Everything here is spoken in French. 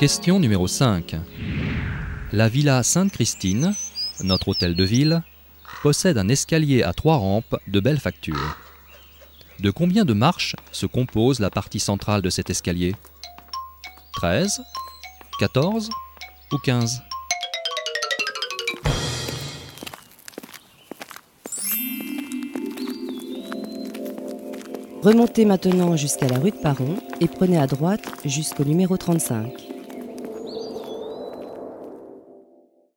Question numéro 5. La villa Sainte-Christine, notre hôtel de ville, possède un escalier à trois rampes de belle facture. De combien de marches se compose la partie centrale de cet escalier? 13, 14 ou 15 Remontez maintenant jusqu'à la rue de Paron et prenez à droite jusqu'au numéro 35.